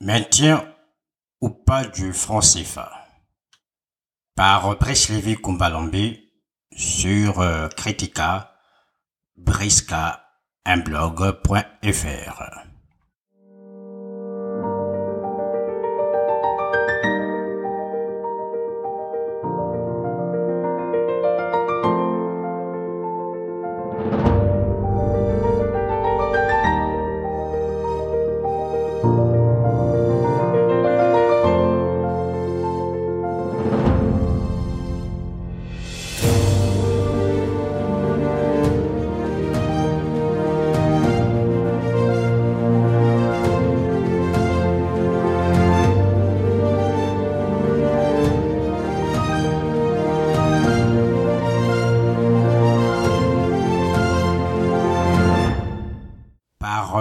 Maintien ou pas du franc CFA par Brice Lévy sur euh, Critica Brisca un blog.fr.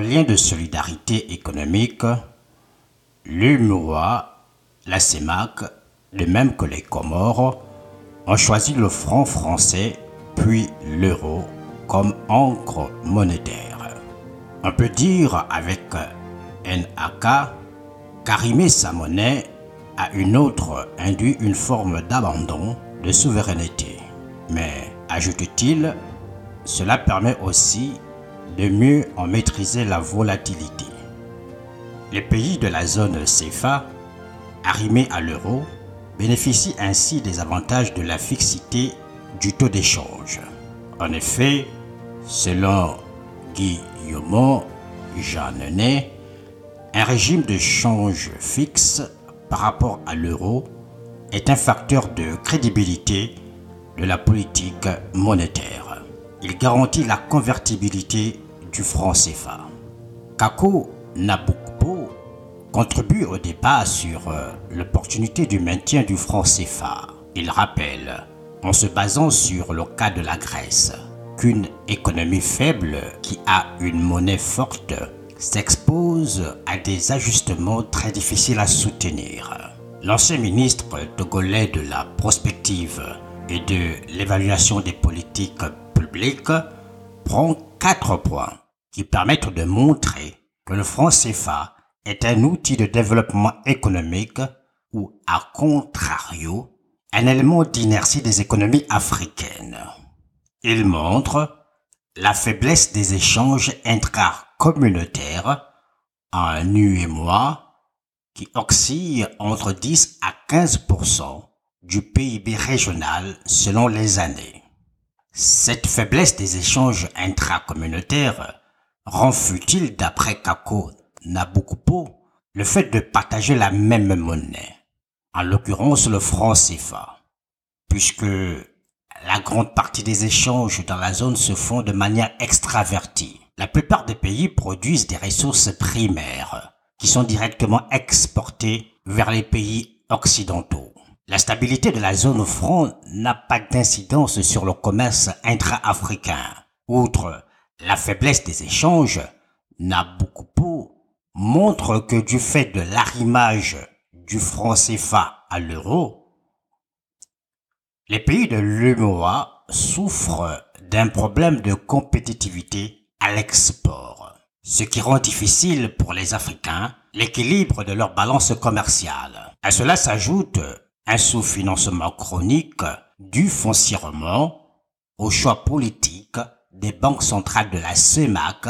lien de solidarité économique, l'UMOA, la CEMAC, de même que les Comores, ont choisi le franc français puis l'euro comme encre monétaire. On peut dire avec NAK qu'arrimer sa monnaie à une autre induit une forme d'abandon de souveraineté. Mais, ajoute-t-il, cela permet aussi de mieux en maîtriser la volatilité. Les pays de la zone CFA, arrimés à l'euro, bénéficient ainsi des avantages de la fixité du taux d'échange. En effet, selon Guillaume Jeannenet, un régime de change fixe par rapport à l'euro est un facteur de crédibilité de la politique monétaire. Il garantit la convertibilité du franc CFA. Kako Naboukpo contribue au débat sur euh, l'opportunité du maintien du franc CFA. Il rappelle, en se basant sur le cas de la Grèce, qu'une économie faible qui a une monnaie forte s'expose à des ajustements très difficiles à soutenir. L'ancien ministre togolais de la prospective et de l'évaluation des politiques prend quatre points qui permettent de montrer que le franc CFA est un outil de développement économique ou, à contrario, un élément d'inertie des économies africaines. Il montre la faiblesse des échanges intracommunautaires en mois qui oscillent entre 10 à 15% du PIB régional selon les années. Cette faiblesse des échanges intracommunautaires rend futile, d'après Kako Nabukupo, le fait de partager la même monnaie, en l'occurrence le franc CFA, puisque la grande partie des échanges dans la zone se font de manière extravertie. La plupart des pays produisent des ressources primaires qui sont directement exportées vers les pays occidentaux. La stabilité de la zone franc n'a pas d'incidence sur le commerce intra-africain. Outre la faiblesse des échanges, Nabucco montre que du fait de l'arrimage du franc CFA à l'euro, les pays de l'UMOA souffrent d'un problème de compétitivité à l'export, ce qui rend difficile pour les Africains l'équilibre de leur balance commerciale. À cela s'ajoute un sous-financement chronique dû foncièrement au choix politique des banques centrales de la CEMAC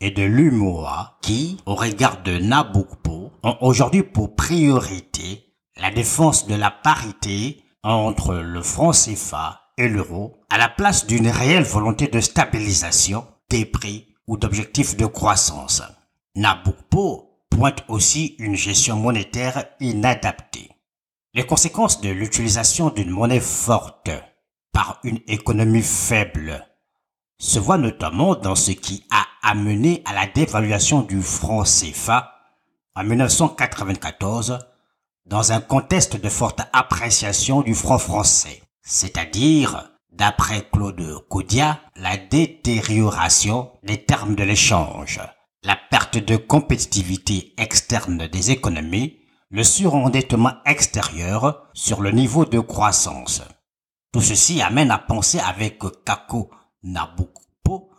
et de l'UMOA qui, au regard de Nabucco, ont aujourd'hui pour priorité la défense de la parité entre le franc CFA et l'euro à la place d'une réelle volonté de stabilisation des prix ou d'objectifs de croissance. Nabucco pointe aussi une gestion monétaire inadaptée. Les conséquences de l'utilisation d'une monnaie forte par une économie faible se voient notamment dans ce qui a amené à la dévaluation du franc CFA en 1994 dans un contexte de forte appréciation du franc français, c'est-à-dire, d'après Claude Codia, la détérioration des termes de l'échange, la perte de compétitivité externe des économies le surendettement extérieur sur le niveau de croissance. Tout ceci amène à penser avec Kako Nabucco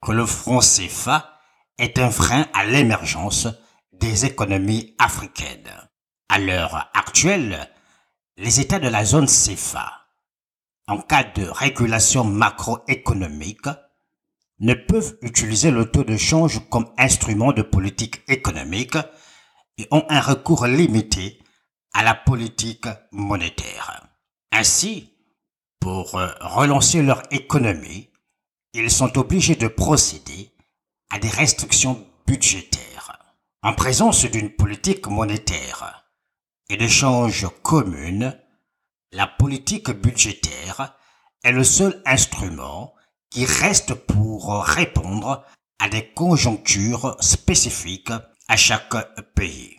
que le franc CFA est un frein à l'émergence des économies africaines. À l'heure actuelle, les États de la zone CFA, en cas de régulation macroéconomique, ne peuvent utiliser le taux de change comme instrument de politique économique et ont un recours limité à la politique monétaire. Ainsi, pour relancer leur économie, ils sont obligés de procéder à des restrictions budgétaires. En présence d'une politique monétaire et d'échange commune, la politique budgétaire est le seul instrument qui reste pour répondre à des conjonctures spécifiques à chaque pays.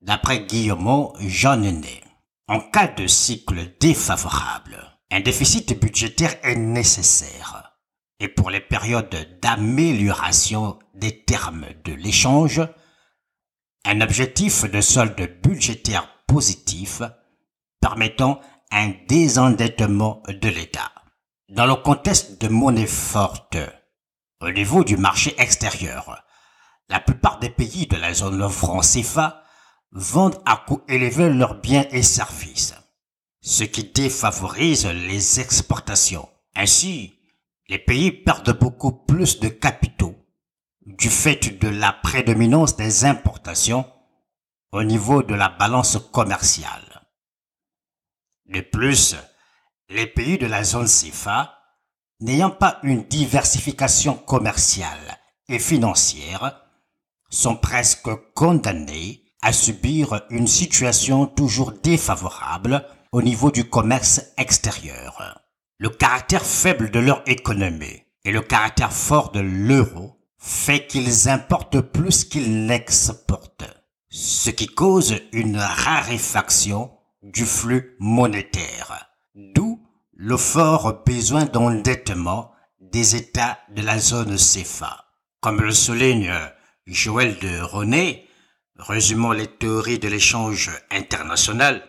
D'après Guillaume Jeannenet, en cas de cycle défavorable, un déficit budgétaire est nécessaire. Et pour les périodes d'amélioration des termes de l'échange, un objectif de solde budgétaire positif permettant un désendettement de l'État. Dans le contexte de monnaie forte, au niveau du marché extérieur, la plupart des pays de la zone franc CFA vendent à coût élevé leurs biens et services, ce qui défavorise les exportations. Ainsi, les pays perdent beaucoup plus de capitaux du fait de la prédominance des importations au niveau de la balance commerciale. De plus, les pays de la zone CFA, n'ayant pas une diversification commerciale et financière, sont presque condamnés à subir une situation toujours défavorable au niveau du commerce extérieur. Le caractère faible de leur économie et le caractère fort de l'euro fait qu'ils importent plus qu'ils n'exportent, ce qui cause une raréfaction du flux monétaire, d'où le fort besoin d'endettement des États de la zone CFA. Comme le souligne Joël de René, résumant les théories de l'échange international,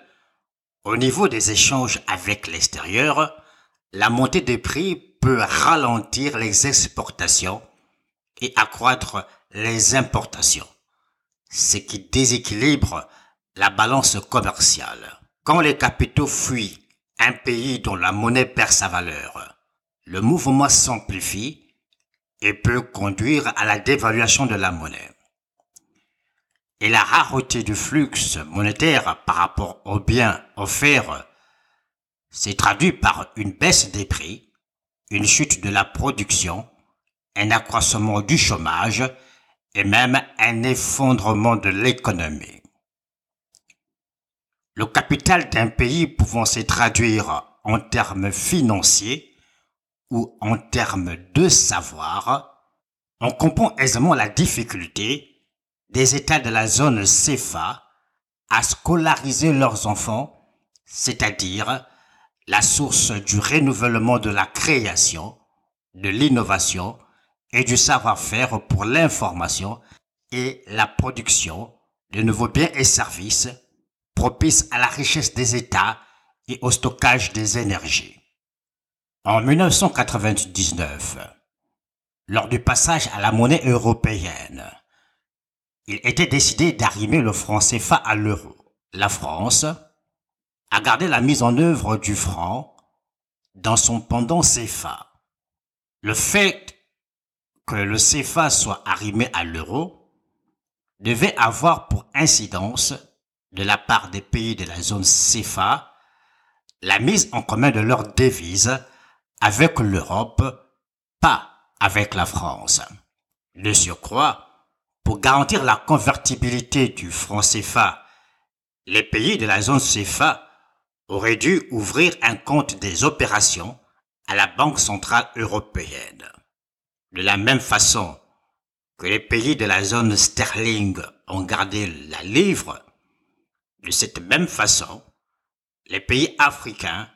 au niveau des échanges avec l'extérieur, la montée des prix peut ralentir les exportations et accroître les importations, ce qui déséquilibre la balance commerciale. Quand les capitaux fuient un pays dont la monnaie perd sa valeur, le mouvement s'amplifie et peut conduire à la dévaluation de la monnaie. Et la rareté du flux monétaire par rapport aux biens offerts s'est traduit par une baisse des prix, une chute de la production un accroissement du chômage et même un effondrement de l'économie. Le capital d'un pays pouvant se traduire en termes financiers ou en termes de savoir, on comprend aisément la difficulté des États de la zone CFA à scolariser leurs enfants, c'est-à-dire la source du renouvellement de la création, de l'innovation et du savoir-faire pour l'information et la production de nouveaux biens et services propices à la richesse des États et au stockage des énergies. En 1999, lors du passage à la monnaie européenne, il était décidé d'arrimer le franc CFA à l'euro. La France a gardé la mise en œuvre du franc dans son pendant CFA. Le fait que le CFA soit arrimé à l'euro devait avoir pour incidence de la part des pays de la zone CFA la mise en commun de leurs devises avec l'Europe, pas avec la France. De surcroît, pour garantir la convertibilité du franc CFA, les pays de la zone CFA auraient dû ouvrir un compte des opérations à la Banque centrale européenne. De la même façon que les pays de la zone sterling ont gardé la livre, de cette même façon, les pays africains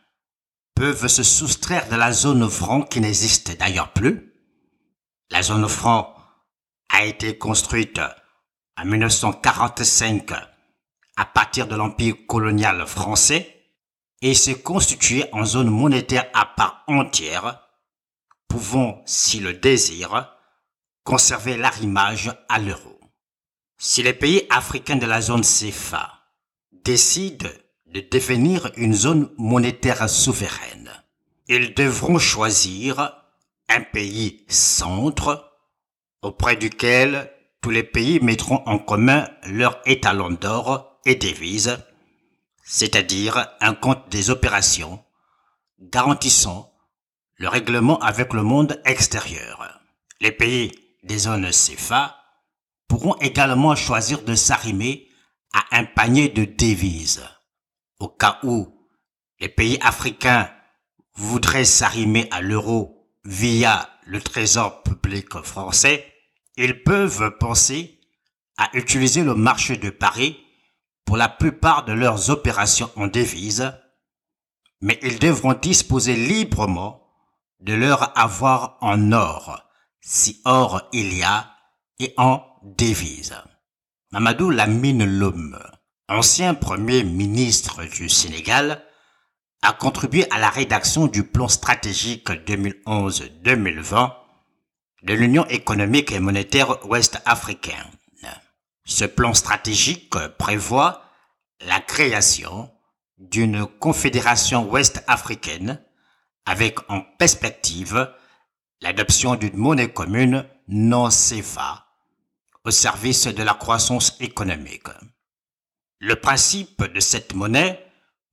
peuvent se soustraire de la zone franc qui n'existe d'ailleurs plus. La zone franc a été construite en 1945 à partir de l'empire colonial français et s'est constituée en zone monétaire à part entière pouvons, si le désire, conserver l'arrimage à l'euro. Si les pays africains de la zone CFA décident de devenir une zone monétaire souveraine, ils devront choisir un pays centre auprès duquel tous les pays mettront en commun leur étalon d'or et devises, c'est-à-dire un compte des opérations garantissant le règlement avec le monde extérieur. Les pays des zones CFA pourront également choisir de s'arrimer à un panier de devises. Au cas où les pays africains voudraient s'arrimer à l'euro via le trésor public français, ils peuvent penser à utiliser le marché de Paris pour la plupart de leurs opérations en devises, mais ils devront disposer librement de leur avoir en or, si or il y a, et en devises. Mamadou Lamine Loum, ancien premier ministre du Sénégal, a contribué à la rédaction du plan stratégique 2011-2020 de l'Union économique et monétaire ouest-africaine. Ce plan stratégique prévoit la création d'une confédération ouest-africaine avec en perspective l'adoption d'une monnaie commune non CFA au service de la croissance économique. Le principe de cette monnaie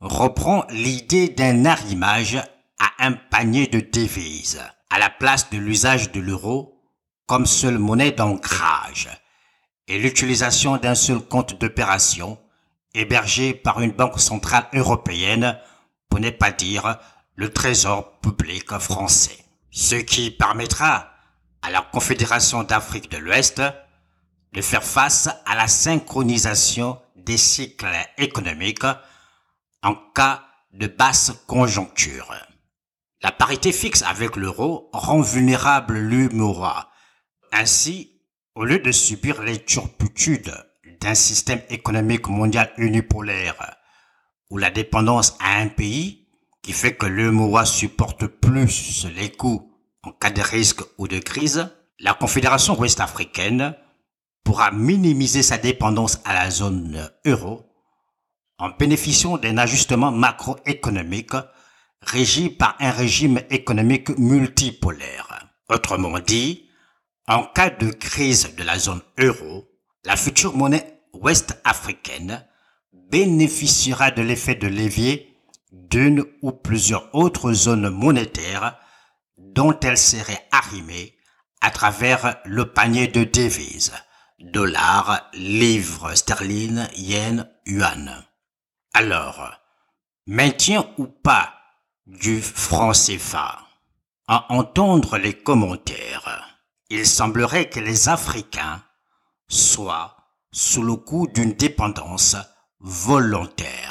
reprend l'idée d'un arrimage à un panier de devises à la place de l'usage de l'euro comme seule monnaie d'ancrage et l'utilisation d'un seul compte d'opération hébergé par une banque centrale européenne, pour ne pas dire le trésor public français. Ce qui permettra à la Confédération d'Afrique de l'Ouest de faire face à la synchronisation des cycles économiques en cas de basse conjoncture. La parité fixe avec l'euro rend vulnérable l'UMOA. Ainsi, au lieu de subir les turpitudes d'un système économique mondial unipolaire, où la dépendance à un pays, qui fait que l'UMOA supporte plus les coûts en cas de risque ou de crise, la Confédération ouest-africaine pourra minimiser sa dépendance à la zone euro en bénéficiant d'un ajustement macroéconomique régi par un régime économique multipolaire. Autrement dit, en cas de crise de la zone euro, la future monnaie ouest-africaine bénéficiera de l'effet de levier d'une ou plusieurs autres zones monétaires dont elle serait arrimée à travers le panier de devises, dollars, livres sterling, yen, yuan. Alors, maintien ou pas du franc CFA. À entendre les commentaires, il semblerait que les Africains soient sous le coup d'une dépendance volontaire.